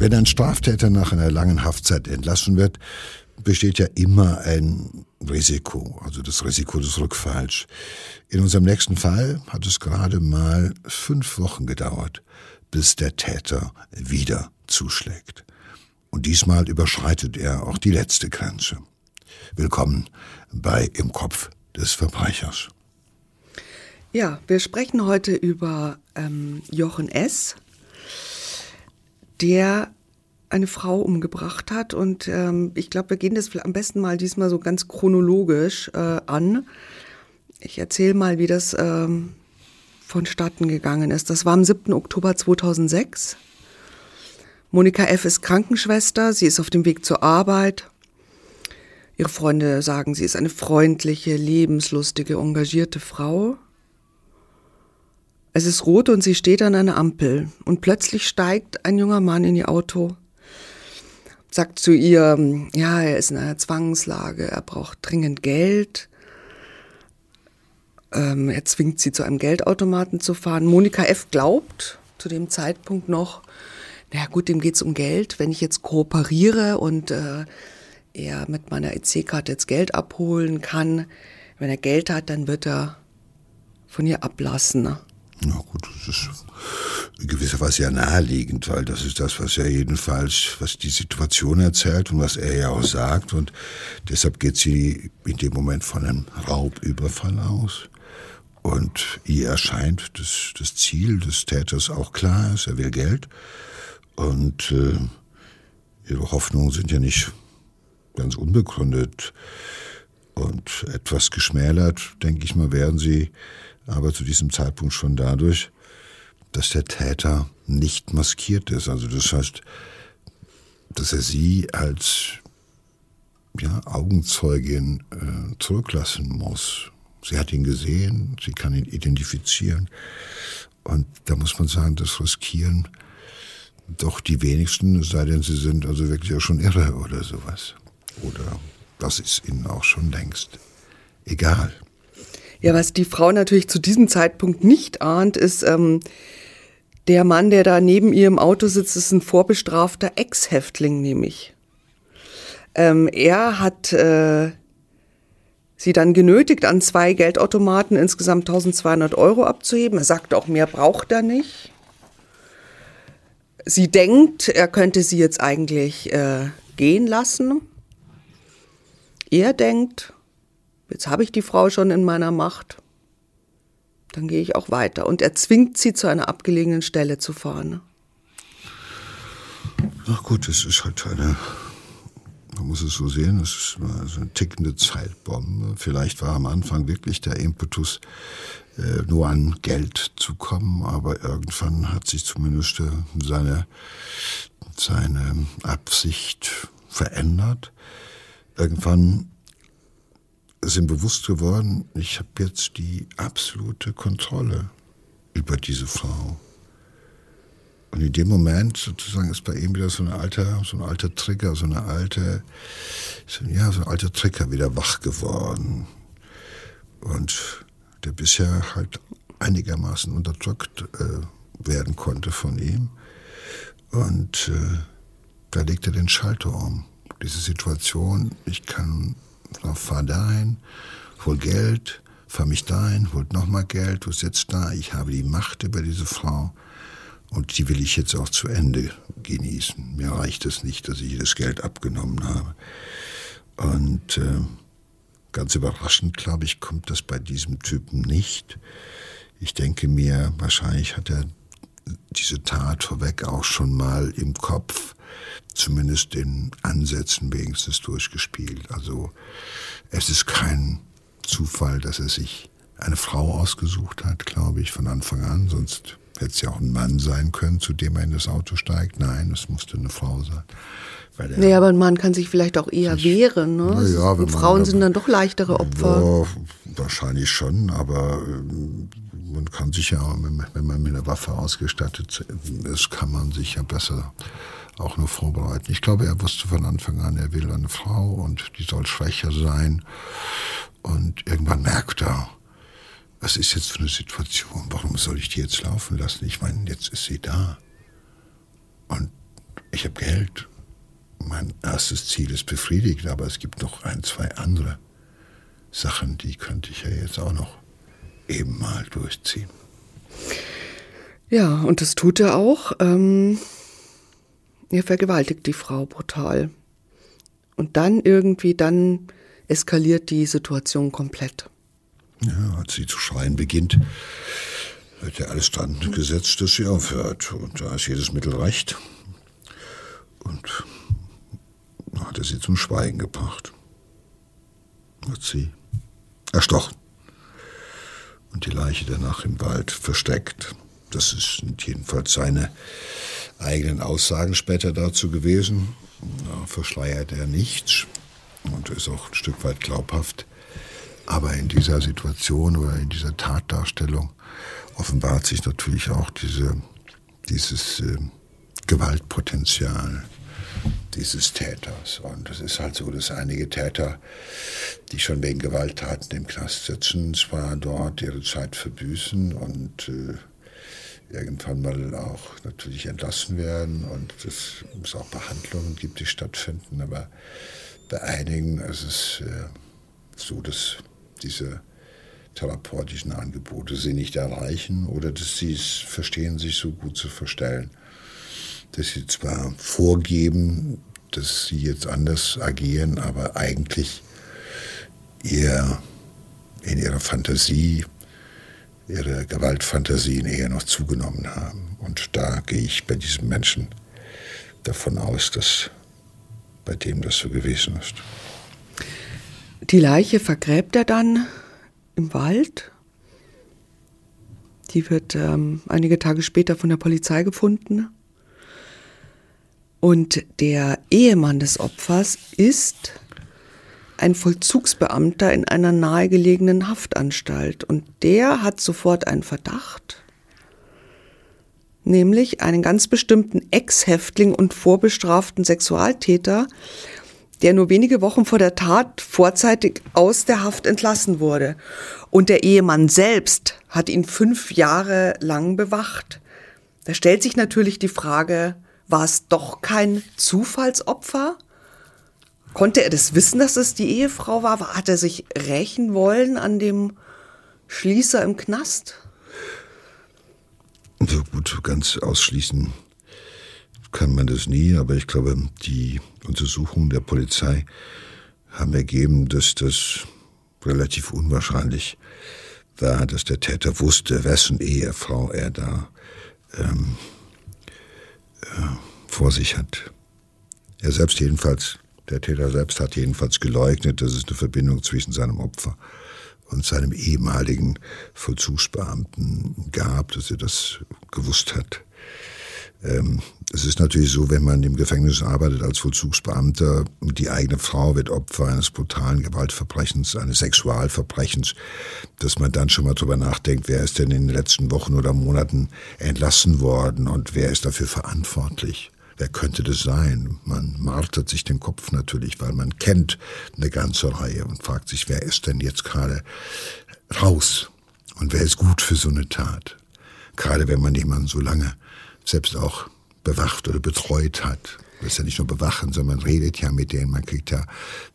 Wenn ein Straftäter nach einer langen Haftzeit entlassen wird, besteht ja immer ein Risiko, also das Risiko des Rückfalls. In unserem nächsten Fall hat es gerade mal fünf Wochen gedauert, bis der Täter wieder zuschlägt. Und diesmal überschreitet er auch die letzte Grenze. Willkommen bei Im Kopf des Verbrechers. Ja, wir sprechen heute über ähm, Jochen S., der eine Frau umgebracht hat. Und ähm, ich glaube, wir gehen das am besten mal diesmal so ganz chronologisch äh, an. Ich erzähle mal, wie das ähm, vonstatten gegangen ist. Das war am 7. Oktober 2006. Monika F. ist Krankenschwester, sie ist auf dem Weg zur Arbeit. Ihre Freunde sagen, sie ist eine freundliche, lebenslustige, engagierte Frau. Es ist rot und sie steht an einer Ampel und plötzlich steigt ein junger Mann in ihr Auto, sagt zu ihr, ja, er ist in einer Zwangslage, er braucht dringend Geld. Ähm, er zwingt sie zu einem Geldautomaten zu fahren. Monika F. glaubt zu dem Zeitpunkt noch, naja gut, dem geht es um Geld. Wenn ich jetzt kooperiere und äh, er mit meiner EC-Karte jetzt Geld abholen kann, wenn er Geld hat, dann wird er von ihr ablassen. Na gut, das ist in gewisser Weise ja naheliegend, weil das ist das, was er jedenfalls, was die Situation erzählt und was er ja auch sagt. Und deshalb geht sie in dem Moment von einem Raubüberfall aus. Und ihr erscheint das, das Ziel des Täters auch klar ist, er will Geld. Und äh, ihre Hoffnungen sind ja nicht ganz unbegründet. Und etwas geschmälert, denke ich mal, werden sie aber zu diesem Zeitpunkt schon dadurch, dass der Täter nicht maskiert ist. Also das heißt, dass er sie als ja, Augenzeugin äh, zurücklassen muss. Sie hat ihn gesehen, sie kann ihn identifizieren. Und da muss man sagen, das Riskieren doch die wenigsten, es sei denn, sie sind also wirklich auch schon irre oder sowas. Oder das ist ihnen auch schon längst egal. Ja, was die Frau natürlich zu diesem Zeitpunkt nicht ahnt, ist, ähm, der Mann, der da neben ihr im Auto sitzt, ist ein vorbestrafter Ex-Häftling, nämlich. Ähm, er hat äh, sie dann genötigt, an zwei Geldautomaten insgesamt 1200 Euro abzuheben. Er sagt auch, mehr braucht er nicht. Sie denkt, er könnte sie jetzt eigentlich äh, gehen lassen. Er denkt, jetzt habe ich die Frau schon in meiner Macht, dann gehe ich auch weiter. Und er zwingt sie zu einer abgelegenen Stelle zu fahren. Ach gut, es ist halt eine, man muss es so sehen, es ist eine tickende Zeitbombe. Vielleicht war am Anfang wirklich der Impetus, äh, nur an Geld zu kommen, aber irgendwann hat sich zumindest äh, seine, seine Absicht verändert. Irgendwann ihm bewusst geworden, ich habe jetzt die absolute Kontrolle über diese Frau. Und in dem Moment sozusagen ist bei ihm wieder so ein alter, so ein alter Trigger, so eine alte, ja, so ein alter Trigger wieder wach geworden. Und der bisher halt einigermaßen unterdrückt äh, werden konnte von ihm. Und äh, da legt er den Schalter um. Diese Situation, ich kann fahr dahin, hol Geld, fahr mich dahin, hol nochmal Geld, du sitzt da, ich habe die Macht über diese Frau und die will ich jetzt auch zu Ende genießen. Mir reicht es nicht, dass ich ihr das Geld abgenommen habe. Und äh, ganz überraschend, glaube ich, kommt das bei diesem Typen nicht. Ich denke mir, wahrscheinlich hat er diese Tat vorweg auch schon mal im Kopf zumindest in Ansätzen wenigstens durchgespielt. Also es ist kein Zufall, dass er sich eine Frau ausgesucht hat, glaube ich, von Anfang an. Sonst hätte es ja auch ein Mann sein können, zu dem er in das Auto steigt. Nein, es musste eine Frau sein. Weil nee, aber ein Mann kann sich vielleicht auch eher wehren. Ne? Ja, Und Frauen sind dann doch leichtere Opfer. Ja, wahrscheinlich schon, aber ähm, man kann sich ja, wenn man mit einer Waffe ausgestattet ist, kann man sich ja besser auch nur vorbereiten. Ich glaube, er wusste von Anfang an, er will eine Frau und die soll schwächer sein. Und irgendwann merkt er, was ist jetzt für eine Situation? Warum soll ich die jetzt laufen lassen? Ich meine, jetzt ist sie da. Und ich habe Geld. Mein erstes Ziel ist befriedigt, aber es gibt noch ein, zwei andere Sachen, die könnte ich ja jetzt auch noch eben mal durchziehen. Ja, und das tut er auch. Ähm, er vergewaltigt die Frau brutal. Und dann irgendwie, dann eskaliert die Situation komplett. Ja, als sie zu schreien beginnt, wird ja alles dran gesetzt, dass sie aufhört. Und da ist jedes Mittel recht. Und hat er sie zum Schweigen gebracht. Hat sie erstochen. Und die Leiche danach im Wald versteckt. Das sind jedenfalls seine eigenen Aussagen später dazu gewesen. Da verschleiert er nichts und ist auch ein Stück weit glaubhaft. Aber in dieser Situation oder in dieser Tatdarstellung offenbart sich natürlich auch diese, dieses äh, Gewaltpotenzial dieses Täters. Und es ist halt so, dass einige Täter, die schon wegen Gewalttaten im Knast sitzen, zwar dort ihre Zeit verbüßen und äh, irgendwann mal auch natürlich entlassen werden und es auch Behandlungen gibt, die stattfinden. Aber bei einigen ist es äh, so, dass diese therapeutischen Angebote sie nicht erreichen oder dass sie es verstehen, sich so gut zu verstellen, dass sie zwar vorgeben, dass sie jetzt anders agieren, aber eigentlich ihr in ihrer Fantasie ihre Gewaltfantasien eher noch zugenommen haben. Und da gehe ich bei diesem Menschen davon aus, dass bei dem das so gewesen ist. Die Leiche vergräbt er dann im Wald. Die wird ähm, einige Tage später von der Polizei gefunden. Und der Ehemann des Opfers ist ein Vollzugsbeamter in einer nahegelegenen Haftanstalt und der hat sofort einen Verdacht, nämlich einen ganz bestimmten Ex-Häftling und vorbestraften Sexualtäter, der nur wenige Wochen vor der Tat vorzeitig aus der Haft entlassen wurde. Und der Ehemann selbst hat ihn fünf Jahre lang bewacht. Da stellt sich natürlich die Frage, war es doch kein Zufallsopfer? Konnte er das wissen, dass es die Ehefrau war? Hat er sich rächen wollen an dem Schließer im Knast? So gut, ganz ausschließen kann man das nie, aber ich glaube, die Untersuchungen der Polizei haben ergeben, dass das relativ unwahrscheinlich war, dass der Täter wusste, wessen Ehefrau er da ähm, äh, vor sich hat. Er selbst jedenfalls der Täter selbst hat jedenfalls geleugnet, dass es eine Verbindung zwischen seinem Opfer und seinem ehemaligen Vollzugsbeamten gab, dass er das gewusst hat. Ähm, es ist natürlich so, wenn man im Gefängnis arbeitet als Vollzugsbeamter, die eigene Frau wird Opfer eines brutalen Gewaltverbrechens, eines Sexualverbrechens, dass man dann schon mal drüber nachdenkt, wer ist denn in den letzten Wochen oder Monaten entlassen worden und wer ist dafür verantwortlich. Wer könnte das sein? Man martert sich den Kopf natürlich, weil man kennt eine ganze Reihe und fragt sich, wer ist denn jetzt gerade raus? Und wer ist gut für so eine Tat? Gerade wenn man jemanden so lange selbst auch bewacht oder betreut hat. Das ist ja nicht nur bewachen, sondern man redet ja mit denen, man kriegt ja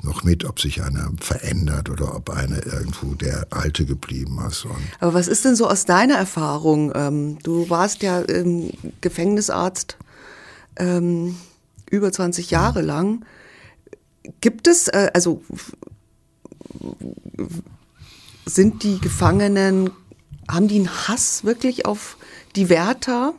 noch mit, ob sich einer verändert oder ob einer irgendwo der Alte geblieben ist. Und Aber was ist denn so aus deiner Erfahrung? Ähm, du warst ja Gefängnisarzt ähm, über 20 Jahre lang. Gibt es, äh, also sind die Gefangenen, haben die einen Hass wirklich auf die Wärter?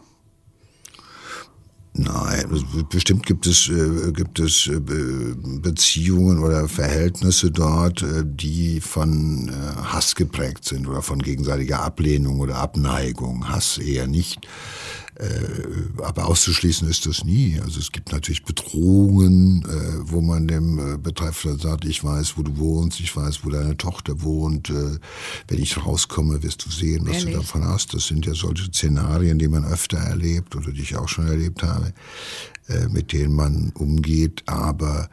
Nein, bestimmt gibt es, äh, gibt es äh, Beziehungen oder Verhältnisse dort, äh, die von äh, Hass geprägt sind oder von gegenseitiger Ablehnung oder Abneigung. Hass eher nicht. Äh, aber auszuschließen ist das nie. Also es gibt natürlich Bedrohungen, äh, wo man dem äh, Betreffenden sagt, ich weiß, wo du wohnst, ich weiß, wo deine Tochter wohnt. Äh, wenn ich rauskomme, wirst du sehen, was Ehrlich? du davon hast. Das sind ja solche Szenarien, die man öfter erlebt oder die ich auch schon erlebt habe, äh, mit denen man umgeht. Aber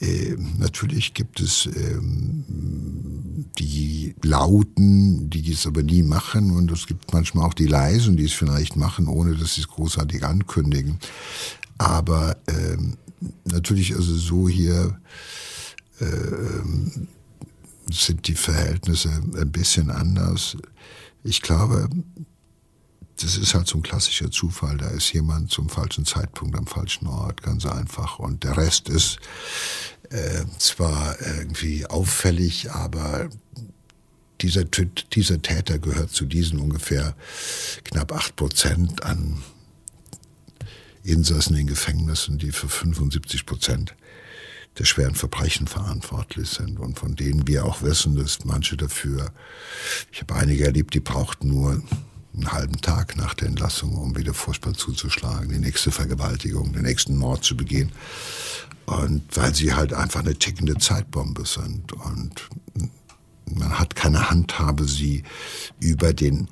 äh, natürlich gibt es ähm, die Lauten, die es aber nie machen und es gibt manchmal auch die Leisen, die es vielleicht machen, ohne dass sie es großartig ankündigen. Aber ähm, natürlich also so hier äh, sind die Verhältnisse ein bisschen anders. Ich glaube, das ist halt so ein klassischer Zufall. Da ist jemand zum falschen Zeitpunkt am falschen Ort, ganz einfach. Und der Rest ist äh, zwar irgendwie auffällig, aber dieser, dieser Täter gehört zu diesen ungefähr knapp acht Prozent an Insassen in Gefängnissen, die für 75 Prozent der schweren Verbrechen verantwortlich sind und von denen wir auch wissen, dass manche dafür, ich habe einige erlebt, die brauchten nur einen halben Tag nach der Entlassung, um wieder furchtbar zuzuschlagen, die nächste Vergewaltigung, den nächsten Mord zu begehen. Und weil sie halt einfach eine tickende Zeitbombe sind und man hat keine Handhabe, sie über den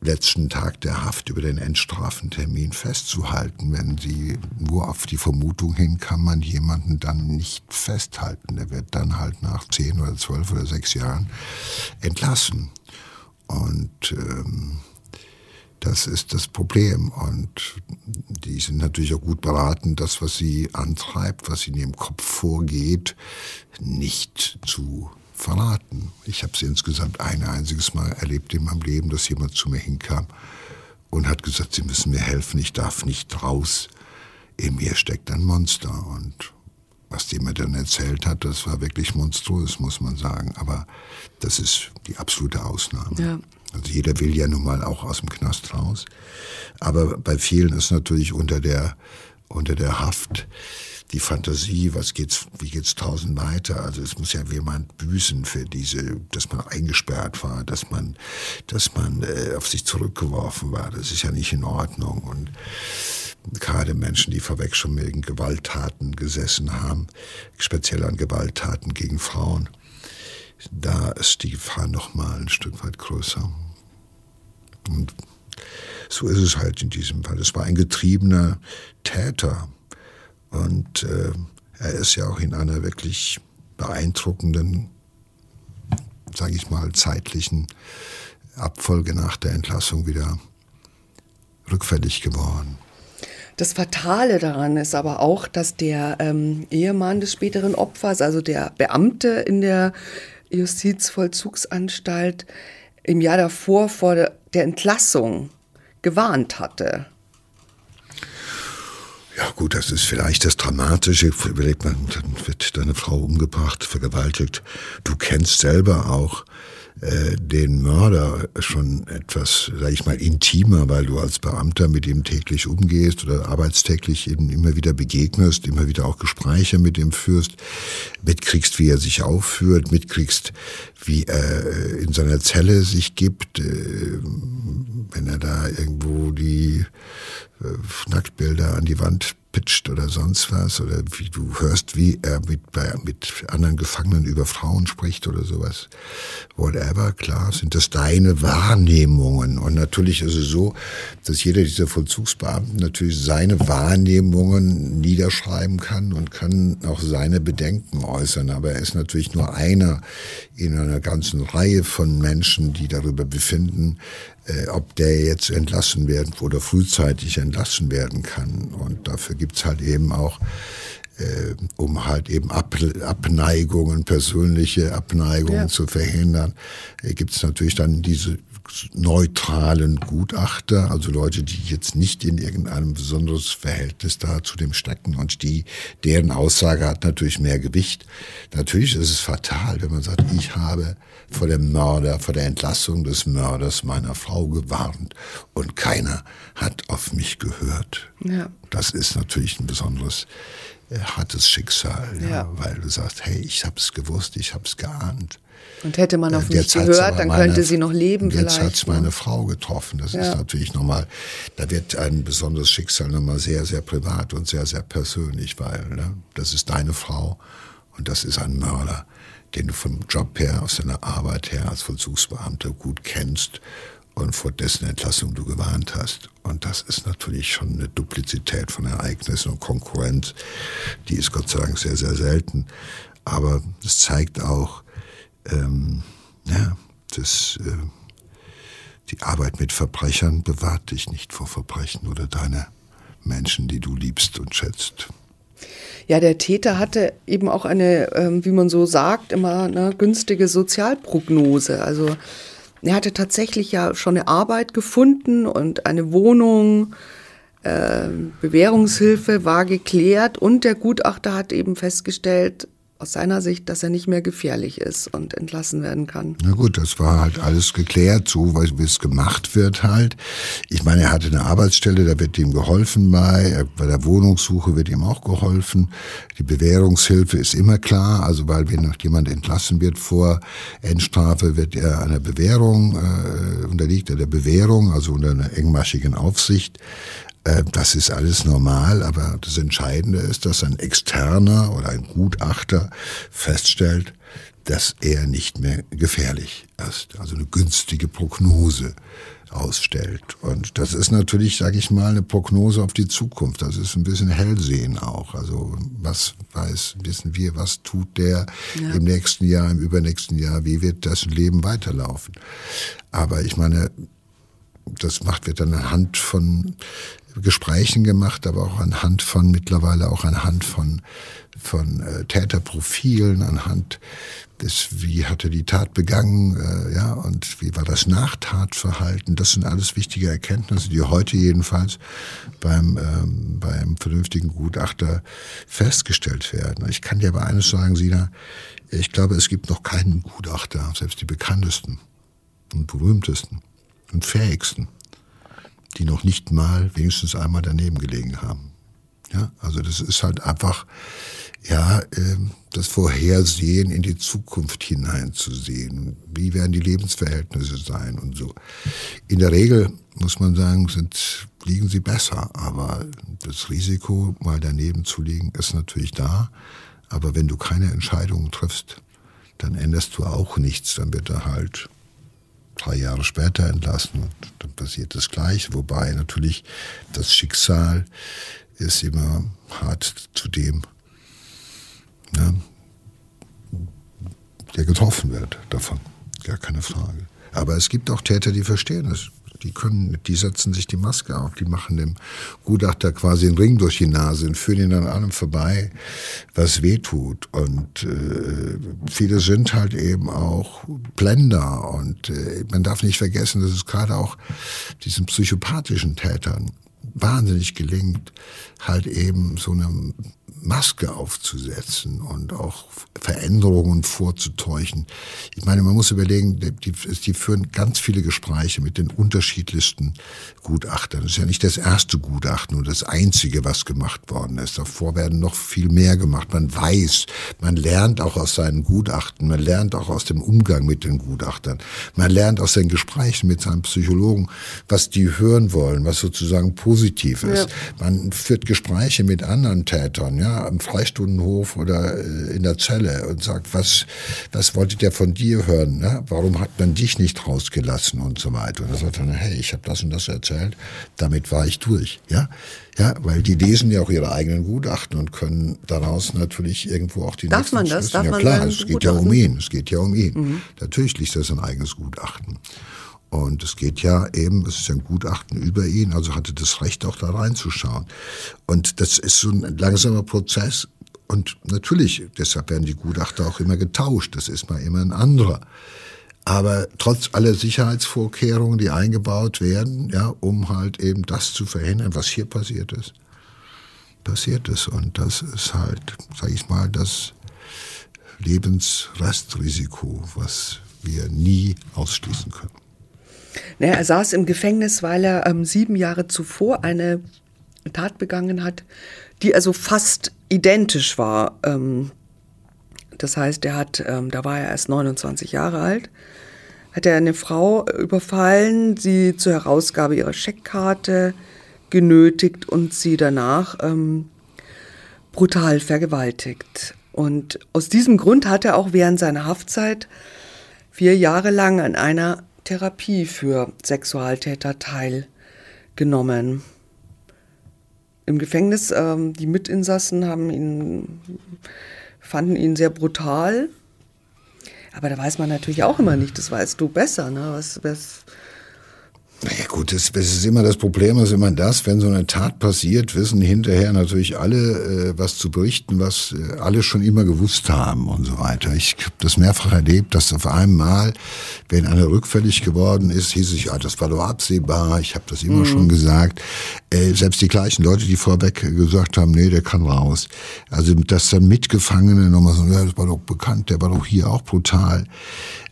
letzten Tag der Haft über den Endstrafentermin festzuhalten. Wenn sie nur auf die Vermutung hin, kann man jemanden dann nicht festhalten. Der wird dann halt nach zehn oder zwölf oder sechs Jahren entlassen. Und ähm, das ist das Problem. Und die sind natürlich auch gut beraten, das, was sie antreibt, was in ihrem Kopf vorgeht, nicht zu verraten. Ich habe es insgesamt ein einziges Mal erlebt in meinem Leben, dass jemand zu mir hinkam und hat gesagt, Sie müssen mir helfen, ich darf nicht raus. In mir steckt ein Monster. Und was die mir dann erzählt hat, das war wirklich monströs, muss man sagen. Aber das ist die absolute Ausnahme. Ja. Also jeder will ja nun mal auch aus dem Knast raus. Aber bei vielen ist natürlich unter der, unter der Haft die Fantasie, was geht's, wie geht's tausend weiter? Also es muss ja jemand büßen für diese, dass man eingesperrt war, dass man, dass man äh, auf sich zurückgeworfen war. Das ist ja nicht in Ordnung. Und gerade Menschen, die vorweg schon wegen Gewalttaten gesessen haben, speziell an Gewalttaten gegen Frauen, da ist die Gefahr noch mal ein Stück weit größer. Und so ist es halt in diesem Fall. Es war ein getriebener Täter, und äh, er ist ja auch in einer wirklich beeindruckenden, sage ich mal, zeitlichen Abfolge nach der Entlassung wieder rückfällig geworden. Das Fatale daran ist aber auch, dass der ähm, Ehemann des späteren Opfers, also der Beamte in der Justizvollzugsanstalt, im Jahr davor vor der Entlassung gewarnt hatte. Ja gut, das ist vielleicht das Dramatische. Überlegt man, dann wird deine Frau umgebracht, vergewaltigt. Du kennst selber auch äh, den Mörder schon etwas, sag ich mal, intimer, weil du als Beamter mit ihm täglich umgehst oder arbeitstäglich eben immer wieder begegnest, immer wieder auch Gespräche mit ihm führst, mitkriegst, wie er sich aufführt, mitkriegst, wie er äh, in seiner Zelle sich gibt, äh, wenn er da irgendwo die Nacktbilder an die Wand pitcht oder sonst was oder wie du hörst, wie er mit, bei, mit anderen Gefangenen über Frauen spricht oder sowas. Whatever, klar, sind das deine Wahrnehmungen. Und natürlich ist es so, dass jeder dieser Vollzugsbeamten natürlich seine Wahrnehmungen niederschreiben kann und kann auch seine Bedenken äußern. Aber er ist natürlich nur einer in einer ganzen Reihe von Menschen, die darüber befinden, äh, ob der jetzt entlassen werden oder frühzeitig entlassen werden kann. Und dafür gibt's halt eben auch, äh, um halt eben Ab Abneigungen, persönliche Abneigungen ja. zu verhindern, äh, gibt's natürlich dann diese neutralen Gutachter, also Leute, die jetzt nicht in irgendeinem besonderes Verhältnis da zu dem stecken und die, deren Aussage hat natürlich mehr Gewicht. Natürlich ist es fatal, wenn man sagt, ich habe vor dem Mörder, vor der Entlassung des Mörders meiner Frau gewarnt und keiner hat auf mich gehört. Ja. Das ist natürlich ein besonderes äh, hartes Schicksal, ja, ja. weil du sagst, hey, ich habe es gewusst, ich habe es geahnt. Und hätte man auf mich gehört, dann meine, könnte sie noch leben. Jetzt hat es meine Frau getroffen. Das ja. ist natürlich nochmal, da wird ein besonderes Schicksal nochmal sehr, sehr privat und sehr, sehr persönlich, weil ne, das ist deine Frau und das ist ein Mörder den du vom Job her, aus deiner Arbeit her als Vollzugsbeamter gut kennst und vor dessen Entlassung du gewarnt hast. Und das ist natürlich schon eine Duplizität von Ereignissen und Konkurrenz, die ist Gott sei Dank sehr, sehr selten. Aber es zeigt auch, ähm, ja, dass äh, die Arbeit mit Verbrechern bewahrt dich nicht vor Verbrechen oder deine Menschen, die du liebst und schätzt. Ja, der Täter hatte eben auch eine, ähm, wie man so sagt, immer eine günstige Sozialprognose. Also er hatte tatsächlich ja schon eine Arbeit gefunden und eine Wohnung. Äh, Bewährungshilfe war geklärt und der Gutachter hat eben festgestellt, aus seiner Sicht, dass er nicht mehr gefährlich ist und entlassen werden kann. Na gut, das war halt alles geklärt, so wie es gemacht wird halt. Ich meine, er hatte eine Arbeitsstelle, da wird ihm geholfen bei, bei der Wohnungssuche wird ihm auch geholfen. Die Bewährungshilfe ist immer klar, also weil wenn noch jemand entlassen wird vor Endstrafe, wird er einer Bewährung, äh, unterliegt er der Bewährung, also unter einer engmaschigen Aufsicht. Äh, das ist alles normal, aber das Entscheidende ist, dass ein Externer oder ein Gutachter feststellt, dass er nicht mehr gefährlich ist, also eine günstige Prognose ausstellt. Und das ist natürlich, sage ich mal, eine Prognose auf die Zukunft. Das ist ein bisschen Hellsehen auch. Also was weiß, wissen wir, was tut der ja. im nächsten Jahr, im übernächsten Jahr, wie wird das Leben weiterlaufen. Aber ich meine, das macht wird dann anhand von Gesprächen gemacht, aber auch anhand von mittlerweile auch anhand von von äh, Täterprofilen, anhand des, wie hat er die Tat begangen, äh, ja, und wie war das Nachtatverhalten. Das sind alles wichtige Erkenntnisse, die heute jedenfalls beim, ähm, beim vernünftigen Gutachter festgestellt werden. Ich kann dir aber eines sagen, Sina, ich glaube, es gibt noch keinen Gutachter, selbst die bekanntesten und berühmtesten und fähigsten, die noch nicht mal wenigstens einmal daneben gelegen haben. Ja, also das ist halt einfach, ja, ähm, das Vorhersehen in die Zukunft hineinzusehen. Wie werden die Lebensverhältnisse sein und so. In der Regel muss man sagen, sind, liegen sie besser, aber das Risiko, mal daneben zu liegen, ist natürlich da. Aber wenn du keine Entscheidungen triffst, dann änderst du auch nichts, dann wird er halt drei Jahre später entlassen und dann passiert das Gleiche. Wobei natürlich das Schicksal ist immer hart zu dem, ne, der getroffen wird davon. Gar keine Frage. Aber es gibt auch Täter, die verstehen es die können, die setzen sich die Maske auf, die machen dem Gutachter quasi einen Ring durch die Nase und führen ihn an allem vorbei, was weh tut. Und äh, viele sind halt eben auch Blender und äh, man darf nicht vergessen, dass es gerade auch diesen psychopathischen Tätern wahnsinnig gelingt, halt eben so eine Maske aufzusetzen und auch Veränderungen vorzutäuschen. Ich meine, man muss überlegen, die, die führen ganz viele Gespräche mit den unterschiedlichsten Gutachtern. Das ist ja nicht das erste Gutachten und das einzige, was gemacht worden ist. Davor werden noch viel mehr gemacht. Man weiß, man lernt auch aus seinen Gutachten, man lernt auch aus dem Umgang mit den Gutachtern, man lernt aus den Gesprächen mit seinen Psychologen, was die hören wollen, was sozusagen positiv ist. Ja. Man führt Gespräche mit anderen Tätern, ja, am Freistundenhof oder äh, in der Zelle und sagt, was, was wolltet ihr von dir hören? Ne? Warum hat man dich nicht rausgelassen und so weiter? Und er sagt dann, hey, ich habe das und das erzählt, damit war ich durch. Ja, ja, weil die lesen ja auch ihre eigenen Gutachten und können daraus natürlich irgendwo auch die Darf man das? Darf ja man klar, es geht Gutachten? ja um ihn. Es geht ja um ihn. Mhm. Natürlich liest er sein eigenes Gutachten. Und es geht ja eben, es ist ja ein Gutachten über ihn, also hatte das Recht auch da reinzuschauen. Und das ist so ein langsamer Prozess. Und natürlich, deshalb werden die Gutachter auch immer getauscht. Das ist mal immer ein anderer. Aber trotz aller Sicherheitsvorkehrungen, die eingebaut werden, ja, um halt eben das zu verhindern, was hier passiert ist, passiert ist. Und das ist halt, sage ich mal, das Lebensrestrisiko, was wir nie ausschließen können. Naja, er saß im Gefängnis, weil er ähm, sieben Jahre zuvor eine Tat begangen hat, die also fast identisch war. Ähm, das heißt, er hat, ähm, da war er erst 29 Jahre alt, hat er eine Frau überfallen, sie zur Herausgabe ihrer Scheckkarte genötigt und sie danach ähm, brutal vergewaltigt. Und aus diesem Grund hat er auch während seiner Haftzeit vier Jahre lang an einer Therapie für Sexualtäter teilgenommen. Im Gefängnis, ähm, die Mitinsassen haben ihn, fanden ihn sehr brutal. Aber da weiß man natürlich auch immer nicht, das weißt du besser. Ne? Was, was, gut, es, ist immer das Problem, ist immer das, wenn so eine Tat passiert, wissen hinterher natürlich alle, äh, was zu berichten, was äh, alle schon immer gewusst haben und so weiter. Ich habe das mehrfach erlebt, dass auf einmal, wenn einer rückfällig geworden ist, hieß es, ja, das war doch absehbar, ich habe das immer mhm. schon gesagt. Äh, selbst die gleichen Leute, die vorweg gesagt haben, nee, der kann raus. Also, dass dann Mitgefangene nochmal so, ja, das war doch bekannt, der war doch hier auch brutal.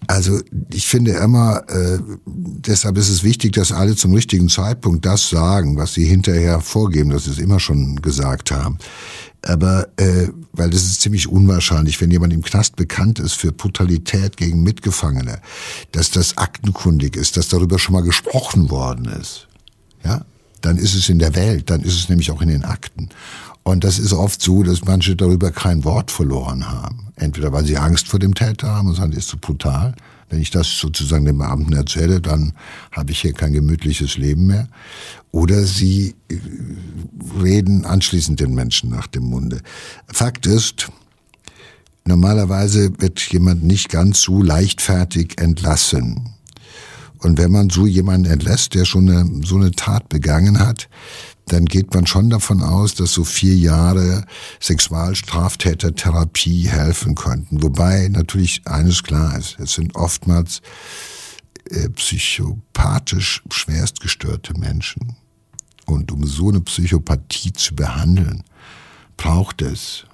Also ich finde immer, äh, deshalb ist es wichtig, dass alle zum richtigen Zeitpunkt das sagen, was sie hinterher vorgeben, dass sie es immer schon gesagt haben. Aber äh, weil das ist ziemlich unwahrscheinlich, wenn jemand im Knast bekannt ist für Brutalität gegen Mitgefangene, dass das aktenkundig ist, dass darüber schon mal gesprochen worden ist. Ja, dann ist es in der Welt, dann ist es nämlich auch in den Akten. Und das ist oft so, dass manche darüber kein Wort verloren haben. Entweder weil sie Angst vor dem Täter haben und sagen, das ist zu brutal. Wenn ich das sozusagen den Beamten erzähle, dann habe ich hier kein gemütliches Leben mehr. Oder sie äh, reden anschließend den Menschen nach dem Munde. Fakt ist, normalerweise wird jemand nicht ganz so leichtfertig entlassen. Und wenn man so jemanden entlässt, der schon eine, so eine Tat begangen hat, dann geht man schon davon aus, dass so vier Jahre Sexualstraftätertherapie helfen könnten. Wobei natürlich eines klar ist, es sind oftmals äh, psychopathisch schwerstgestörte Menschen. Und um so eine Psychopathie zu behandeln, braucht es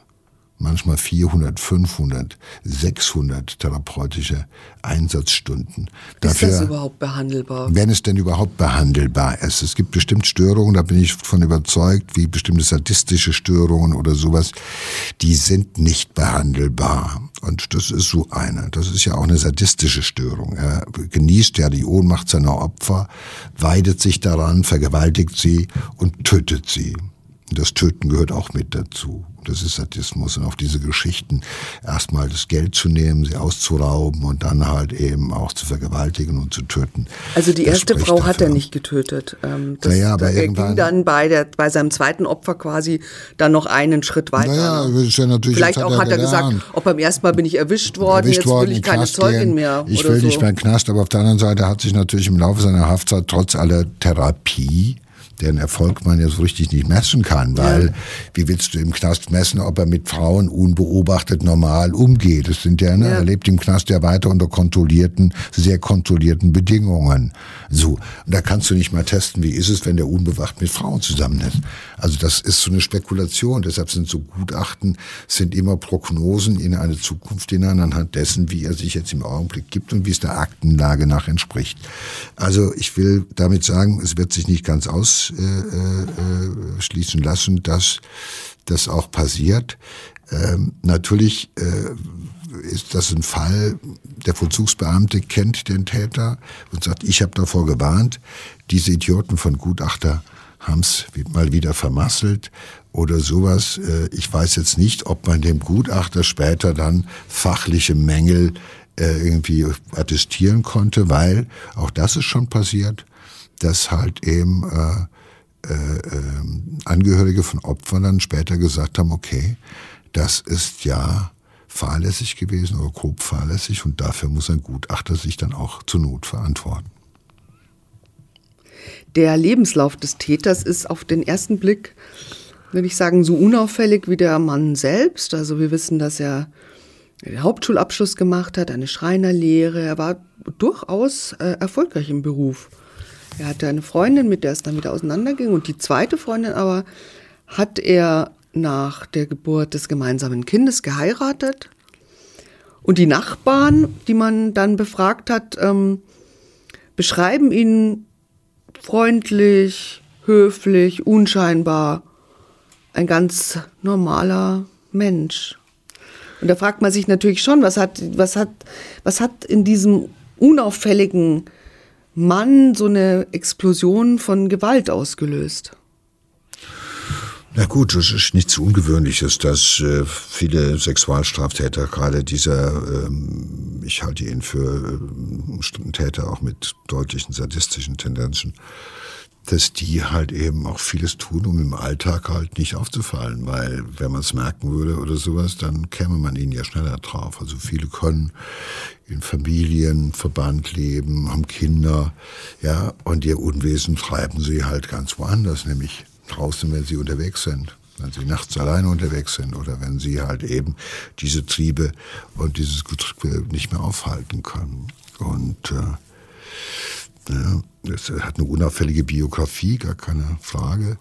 manchmal 400, 500, 600 therapeutische Einsatzstunden. Dafür, ist das überhaupt behandelbar? Wenn es denn überhaupt behandelbar ist. Es gibt bestimmt Störungen, da bin ich von überzeugt, wie bestimmte sadistische Störungen oder sowas, die sind nicht behandelbar. Und das ist so eine. Das ist ja auch eine sadistische Störung. Er genießt ja die Ohnmacht seiner Opfer, weidet sich daran, vergewaltigt sie und tötet sie. Das Töten gehört auch mit dazu. Das ist Sadismus. Und auf diese Geschichten erstmal das Geld zu nehmen, sie auszurauben und dann halt eben auch zu vergewaltigen und zu töten. Also die erste Frau hat er nicht getötet. Ähm, das, naja, aber er ging dann bei, der, bei seinem zweiten Opfer quasi dann noch einen Schritt weiter. Naja, ne? ist ja natürlich, Vielleicht auch hat er, gesagt, ob beim ersten Mal bin ich erwischt worden, erwischt jetzt worden, will ich keine Knast Zeugin gehen. mehr. Ich will so. nicht mehr in Knast, aber auf der anderen Seite hat sich natürlich im Laufe seiner Haftzeit trotz aller Therapie deren Erfolg man ja so richtig nicht messen kann, weil ja. wie willst du im Knast messen, ob er mit Frauen unbeobachtet normal umgeht? Das sind ja, ne, ja. er lebt im Knast ja weiter unter kontrollierten, sehr kontrollierten Bedingungen. So, und da kannst du nicht mal testen, wie ist es, wenn der unbewacht mit Frauen zusammen ist. Also das ist so eine Spekulation. Deshalb sind so Gutachten sind immer Prognosen in eine Zukunft hinein anhand dessen, wie er sich jetzt im Augenblick gibt und wie es der Aktenlage nach entspricht. Also ich will damit sagen, es wird sich nicht ganz aus ausschließen äh, lassen, dass das auch passiert. Ähm, natürlich äh, ist das ein Fall, der Vollzugsbeamte kennt den Täter und sagt, ich habe davor gewarnt, diese Idioten von Gutachter haben es mal wieder vermasselt oder sowas. Äh, ich weiß jetzt nicht, ob man dem Gutachter später dann fachliche Mängel irgendwie attestieren konnte, weil auch das ist schon passiert, dass halt eben äh, äh, äh, Angehörige von Opfern dann später gesagt haben, okay, das ist ja fahrlässig gewesen oder grob fahrlässig und dafür muss ein Gutachter sich dann auch zur Not verantworten. Der Lebenslauf des Täters ist auf den ersten Blick, würde ich sagen, so unauffällig wie der Mann selbst. Also wir wissen, dass er den Hauptschulabschluss gemacht hat, eine Schreinerlehre. Er war durchaus äh, erfolgreich im Beruf. Er hatte eine Freundin, mit der es dann wieder auseinanderging. Und die zweite Freundin aber hat er nach der Geburt des gemeinsamen Kindes geheiratet. Und die Nachbarn, die man dann befragt hat, ähm, beschreiben ihn freundlich, höflich, unscheinbar. Ein ganz normaler Mensch. Und da fragt man sich natürlich schon, was hat, was hat, was hat in diesem unauffälligen Mann so eine Explosion von Gewalt ausgelöst? Na gut, es ist nichts Ungewöhnliches, dass äh, viele Sexualstraftäter, gerade dieser, ähm, ich halte ihn für äh, Täter auch mit deutlichen sadistischen Tendenzen, dass die halt eben auch vieles tun, um im Alltag halt nicht aufzufallen, weil wenn man es merken würde oder sowas, dann käme man ihnen ja schneller drauf. Also viele können in Familienverband leben, haben Kinder, ja, und ihr Unwesen treiben sie halt ganz woanders, nämlich draußen, wenn sie unterwegs sind wenn sie nachts alleine unterwegs sind oder wenn sie halt eben diese Triebe und dieses Getriebe nicht mehr aufhalten können. Und äh, ja, es hat eine unauffällige Biografie, gar keine Frage.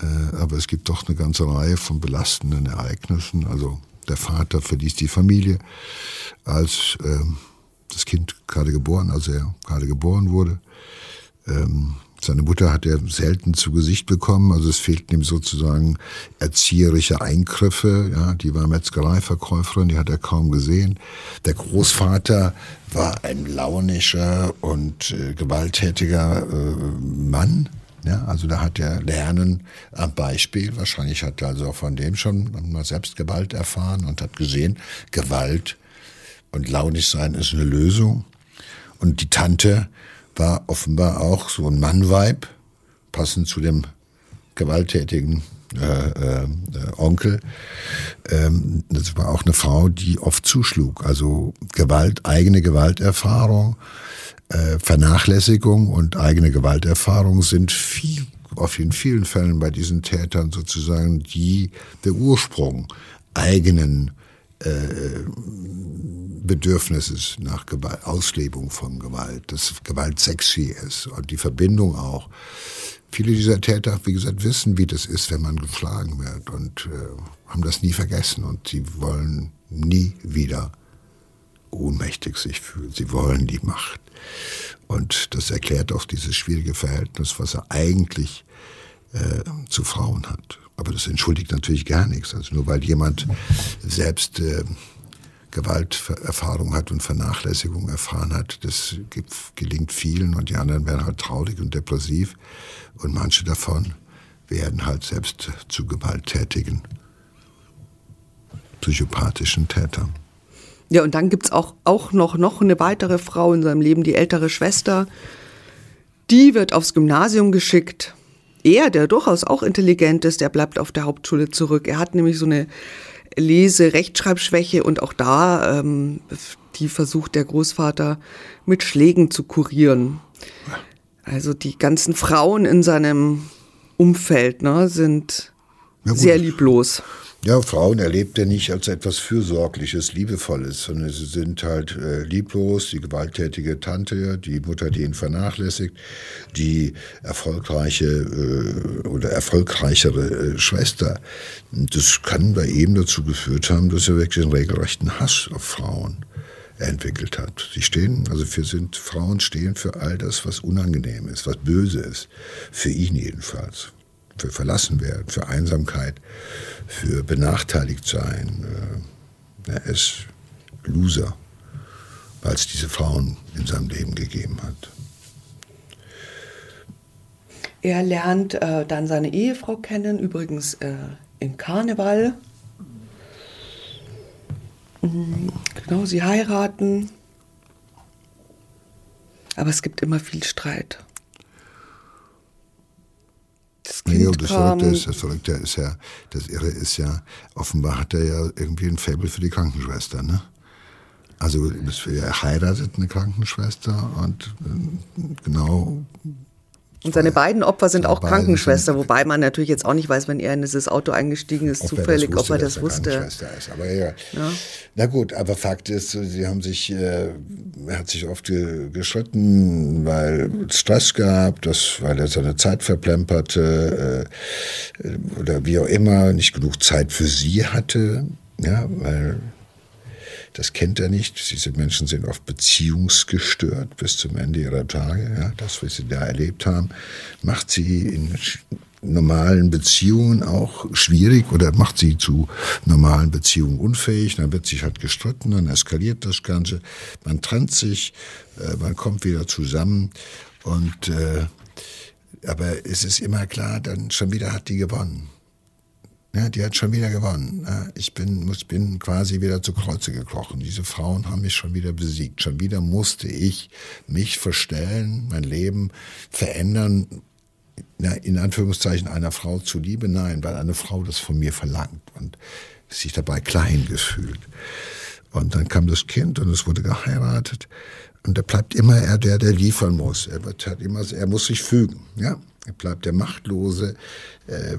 Äh, aber es gibt doch eine ganze Reihe von belastenden Ereignissen. Also der Vater verließ die Familie, als ähm, das Kind gerade geboren, also er gerade geboren wurde. Seine Mutter hat er selten zu Gesicht bekommen, also es fehlten ihm sozusagen erzieherische Eingriffe. Ja, die war Metzgereiverkäuferin, die hat er kaum gesehen. Der Großvater war ein launischer und äh, gewalttätiger äh, Mann. Ja, also da hat er Lernen am Beispiel, wahrscheinlich hat er also auch von dem schon mal selbst Gewalt erfahren und hat gesehen, Gewalt und launisch sein ist eine Lösung. Und die Tante war offenbar auch so ein Mannweib, passend zu dem gewalttätigen äh, äh, Onkel. Ähm, das war auch eine Frau, die oft zuschlug. Also Gewalt, eigene Gewalterfahrung, äh, Vernachlässigung und eigene Gewalterfahrung sind viel, auf in vielen Fällen bei diesen Tätern sozusagen die, der Ursprung eigenen äh, Bedürfnisses nach Gewalt, Auslebung von Gewalt, dass Gewalt sexy ist und die Verbindung auch. Viele dieser Täter, wie gesagt, wissen, wie das ist, wenn man geschlagen wird und äh, haben das nie vergessen und sie wollen nie wieder ohnmächtig sich fühlen. Sie wollen die Macht. Und das erklärt auch dieses schwierige Verhältnis, was er eigentlich äh, zu Frauen hat. Aber das entschuldigt natürlich gar nichts. Also nur weil jemand selbst äh, Gewalterfahrung hat und Vernachlässigung erfahren hat, das gelingt vielen und die anderen werden halt traurig und depressiv und manche davon werden halt selbst zu gewalttätigen, psychopathischen Tätern. Ja, und dann gibt es auch, auch noch, noch eine weitere Frau in seinem Leben, die ältere Schwester. Die wird aufs Gymnasium geschickt er, der durchaus auch intelligent ist, der bleibt auf der Hauptschule zurück. Er hat nämlich so eine Lese-Rechtschreibschwäche und auch da, ähm, die versucht der Großvater mit Schlägen zu kurieren. Also die ganzen Frauen in seinem Umfeld ne, sind ja, sehr lieblos. Ja, Frauen erlebt er nicht als etwas Fürsorgliches, Liebevolles, sondern sie sind halt äh, lieblos, die gewalttätige Tante, die Mutter, die ihn vernachlässigt, die erfolgreiche äh, oder erfolgreichere äh, Schwester. Das kann bei ihm dazu geführt haben, dass er wirklich einen regelrechten Hass auf Frauen entwickelt hat. Sie stehen, also für sind Frauen stehen für all das, was unangenehm ist, was böse ist, für ihn jedenfalls für verlassen werden, für Einsamkeit, für benachteiligt sein. Äh, er ist Loser, weil es diese Frauen in seinem Leben gegeben hat. Er lernt äh, dann seine Ehefrau kennen, übrigens äh, im Karneval. Mhm, genau, sie heiraten. Aber es gibt immer viel Streit. Das Kind nee, und das Verrückte ist, das Verrückte ist ja, das Irre ist ja, offenbar hat er ja irgendwie ein Faible für die Krankenschwester, ne? Also er heiratet eine Krankenschwester und äh, genau und seine beiden Opfer sind auch Krankenschwester, wobei man natürlich jetzt auch nicht weiß, wenn er in dieses Auto eingestiegen ist, zufällig, wusste, ob er das wusste. Ist. Aber ja. ja. Na gut, aber Fakt ist, sie haben sich, äh, er hat sich oft ge geschritten, weil es Stress gab, das, weil er seine Zeit verplemperte äh, oder wie auch immer, nicht genug Zeit für sie hatte, ja, weil das kennt er nicht. Diese Menschen sind oft beziehungsgestört bis zum Ende ihrer Tage. Ja, das, was sie da erlebt haben, macht sie in normalen Beziehungen auch schwierig oder macht sie zu normalen Beziehungen unfähig. Dann wird sich halt gestritten, dann eskaliert das Ganze. Man trennt sich, äh, man kommt wieder zusammen und äh, aber es ist immer klar, dann schon wieder hat die gewonnen. Ja, die hat schon wieder gewonnen. Ich bin, muss, bin quasi wieder zu Kreuze gekrochen. Diese Frauen haben mich schon wieder besiegt. Schon wieder musste ich mich verstellen, mein Leben verändern, in Anführungszeichen einer Frau zuliebe, nein, weil eine Frau das von mir verlangt und sich dabei klein gefühlt. Und dann kam das Kind und es wurde geheiratet. Und da bleibt immer er der, der liefern muss. Er wird halt immer, er muss sich fügen, ja. Bleibt der Machtlose, äh,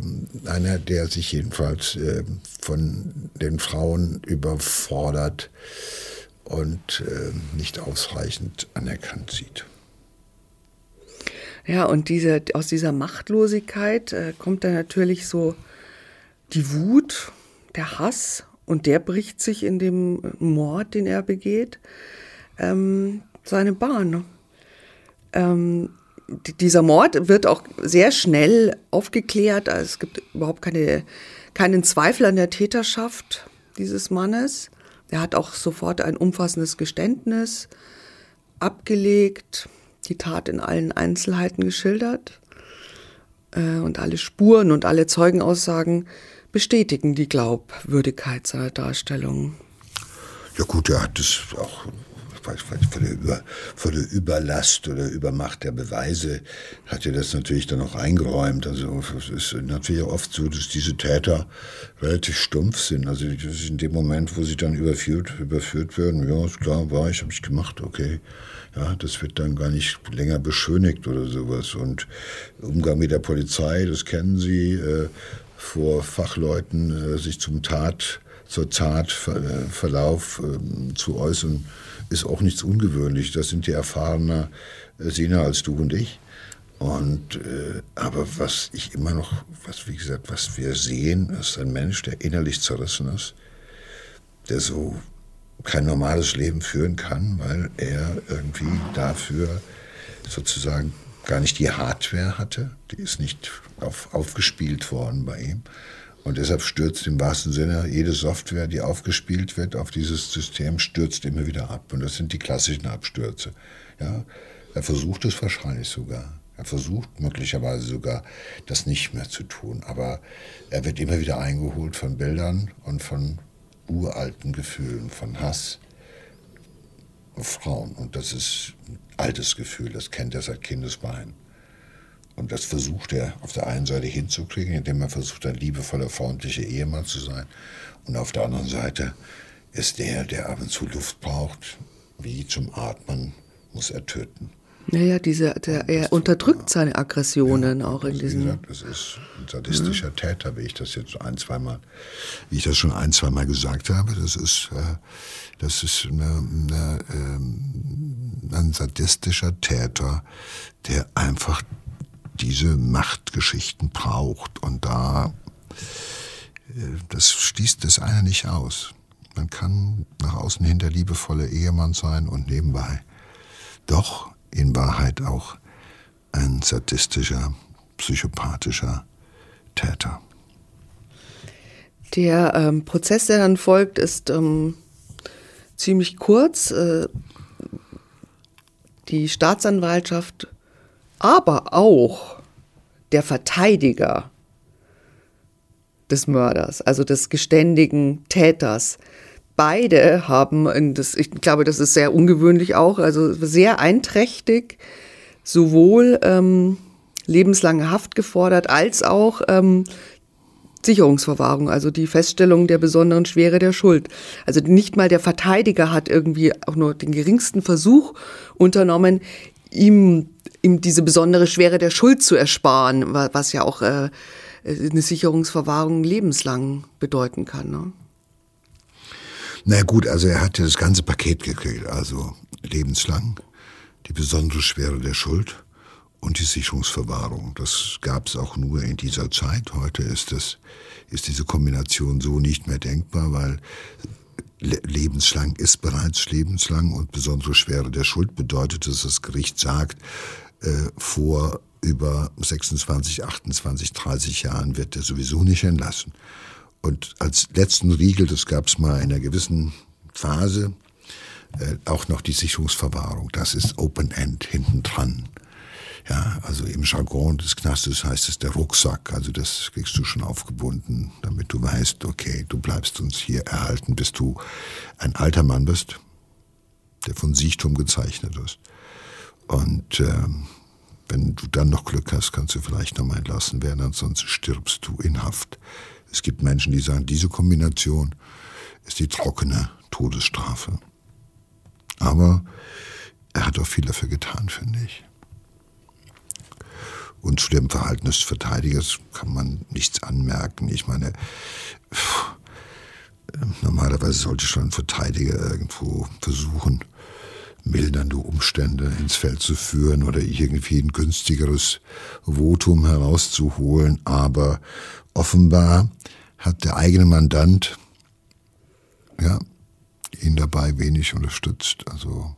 einer, der sich jedenfalls äh, von den Frauen überfordert und äh, nicht ausreichend anerkannt sieht. Ja, und diese, aus dieser Machtlosigkeit äh, kommt dann natürlich so die Wut, der Hass und der bricht sich in dem Mord, den er begeht, ähm, seine Bahn. Ähm, dieser Mord wird auch sehr schnell aufgeklärt. Also es gibt überhaupt keine, keinen Zweifel an der Täterschaft dieses Mannes. Er hat auch sofort ein umfassendes Geständnis abgelegt die Tat in allen Einzelheiten geschildert äh, und alle Spuren und alle Zeugenaussagen bestätigen die Glaubwürdigkeit seiner Darstellung. Ja gut, er hat es auch vor der, Über, vor der Überlast oder Übermacht der Beweise hat er das natürlich dann auch eingeräumt. Also es ist natürlich oft so, dass diese Täter relativ stumpf sind. Also in dem Moment, wo sie dann überführt, überführt werden, ja, ist klar, war ich, habe ich gemacht, okay. Ja, das wird dann gar nicht länger beschönigt oder sowas. Und Umgang mit der Polizei, das kennen Sie, äh, vor Fachleuten äh, sich zum Tat, zur Tatverlauf äh, zu äußern, ist auch nichts ungewöhnlich. Das sind die erfahrener äh, Sina als du und ich. Und äh, aber was ich immer noch, was wie gesagt, was wir sehen, ist ein Mensch, der innerlich zerrissen ist, der so kein normales Leben führen kann, weil er irgendwie dafür sozusagen gar nicht die Hardware hatte. Die ist nicht auf, aufgespielt worden bei ihm. Und deshalb stürzt im wahrsten Sinne jede Software, die aufgespielt wird auf dieses System, stürzt immer wieder ab. Und das sind die klassischen Abstürze. Ja, er versucht es wahrscheinlich sogar. Er versucht möglicherweise sogar, das nicht mehr zu tun. Aber er wird immer wieder eingeholt von Bildern und von uralten Gefühlen von Hass auf Frauen. Und das ist ein altes Gefühl, das kennt er seit Kindesbeinen. Und das versucht er auf der einen Seite hinzukriegen, indem er versucht, ein liebevoller, freundlicher Ehemann zu sein. Und auf der anderen Seite ist der, der ab und zu Luft braucht, wie zum Atmen, muss er töten. Naja, diese, der, er unterdrückt seine Aggressionen ja, auch in diesem. Wie gesagt, das ist ein sadistischer mhm. Täter, wie ich das jetzt ein, zweimal, wie ich das schon ein, zweimal gesagt habe. Das ist, äh, das ist eine, eine, äh, ein sadistischer Täter, der einfach diese Machtgeschichten braucht. Und da, äh, das schließt das eine nicht aus. Man kann nach außen hin der liebevolle Ehemann sein und nebenbei doch in Wahrheit auch ein sadistischer, psychopathischer Täter. Der ähm, Prozess, der dann folgt, ist ähm, ziemlich kurz. Äh, die Staatsanwaltschaft, aber auch der Verteidiger des Mörders, also des geständigen Täters, beide haben, das, ich glaube, das ist sehr ungewöhnlich auch, also sehr einträchtig, sowohl ähm, lebenslange Haft gefordert als auch ähm, Sicherungsverwahrung, also die Feststellung der besonderen Schwere der Schuld. Also nicht mal der Verteidiger hat irgendwie auch nur den geringsten Versuch unternommen, ihm, ihm diese besondere Schwere der Schuld zu ersparen, was ja auch äh, eine Sicherungsverwahrung lebenslang bedeuten kann. Ne? Na gut, also er hat ja das ganze Paket gekriegt, also lebenslang, die besondere Schwere der Schuld und die Sicherungsverwahrung. Das gab es auch nur in dieser Zeit. Heute ist, das, ist diese Kombination so nicht mehr denkbar, weil lebenslang ist bereits lebenslang und besondere Schwere der Schuld bedeutet, dass das Gericht sagt, äh, vor über 26, 28, 30 Jahren wird er sowieso nicht entlassen. Und als letzten Riegel, das gab es mal in einer gewissen Phase, äh, auch noch die Sicherungsverwahrung. Das ist Open End hinten dran. Ja, also im Jargon des Knastes heißt es der Rucksack. Also das kriegst du schon aufgebunden, damit du weißt, okay, du bleibst uns hier erhalten, bis du ein alter Mann bist, der von Siechtum gezeichnet ist. Und ähm, Wenn du dann noch Glück hast, kannst du vielleicht noch mal entlassen werden, ansonsten stirbst du in Haft. Es gibt Menschen, die sagen, diese Kombination ist die trockene Todesstrafe. Aber er hat auch viel dafür getan, finde ich. Und zu dem Verhalten des Verteidigers kann man nichts anmerken. Ich meine, pff, normalerweise sollte schon ein Verteidiger irgendwo versuchen, mildernde Umstände ins Feld zu führen oder irgendwie ein günstigeres Votum herauszuholen. Aber offenbar hat der eigene Mandant ja, ihn dabei wenig unterstützt. Also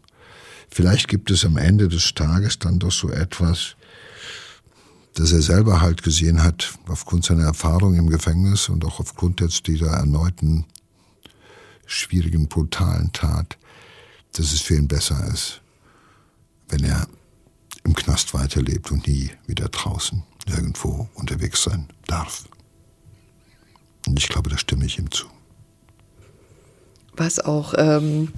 vielleicht gibt es am Ende des Tages dann doch so etwas, dass er selber halt gesehen hat, aufgrund seiner Erfahrung im Gefängnis und auch aufgrund jetzt dieser erneuten schwierigen, brutalen Tat, dass es für ihn besser ist, wenn er im Knast weiterlebt und nie wieder draußen irgendwo unterwegs sein darf. Und ich glaube, da stimme ich ihm zu. Was auch ähm,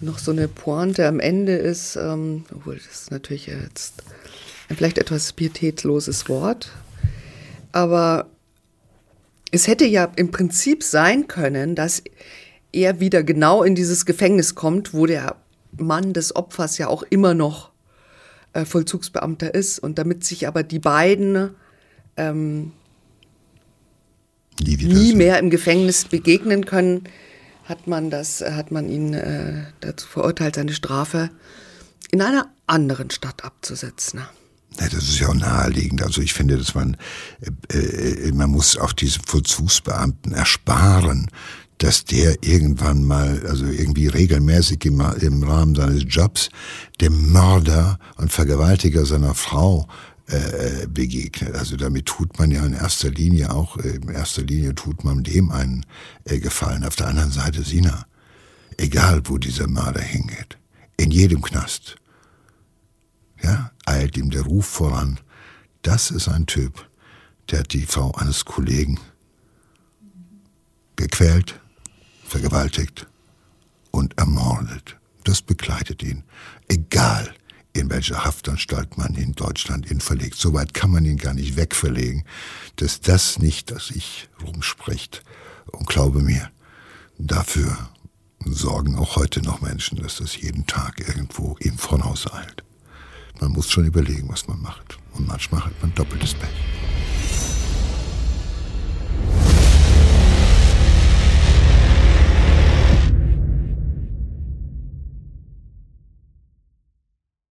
noch so eine Pointe am Ende ist, ähm, obwohl das natürlich jetzt vielleicht etwas pietätloses Wort, aber es hätte ja im Prinzip sein können, dass er wieder genau in dieses Gefängnis kommt, wo der Mann des Opfers ja auch immer noch äh, Vollzugsbeamter ist. Und damit sich aber die beiden ähm, nie, nie mehr im Gefängnis begegnen können, hat man das, hat man ihn äh, dazu verurteilt, seine Strafe in einer anderen Stadt abzusetzen. Ja, das ist ja auch naheliegend. Also ich finde, dass man, äh, äh man muss auch diese Vollzugsbeamten ersparen, dass der irgendwann mal, also irgendwie regelmäßig im, im Rahmen seines Jobs, dem Mörder und Vergewaltiger seiner Frau äh, begegnet. Also damit tut man ja in erster Linie auch, äh, in erster Linie tut man dem einen äh, Gefallen. Auf der anderen Seite Sina. Egal, wo dieser Mörder hingeht. In jedem Knast. Ja, eilt ihm der Ruf voran. Das ist ein Typ, der hat die Frau eines Kollegen gequält, vergewaltigt und ermordet. Das begleitet ihn. Egal, in welcher Haftanstalt man in Deutschland ihn verlegt. Soweit kann man ihn gar nicht wegverlegen, dass das nicht das Ich rumspricht. Und glaube mir, dafür sorgen auch heute noch Menschen, dass das jeden Tag irgendwo ihm vorauseilt. Man muss schon überlegen, was man macht. Und manchmal hat man doppeltes Pech.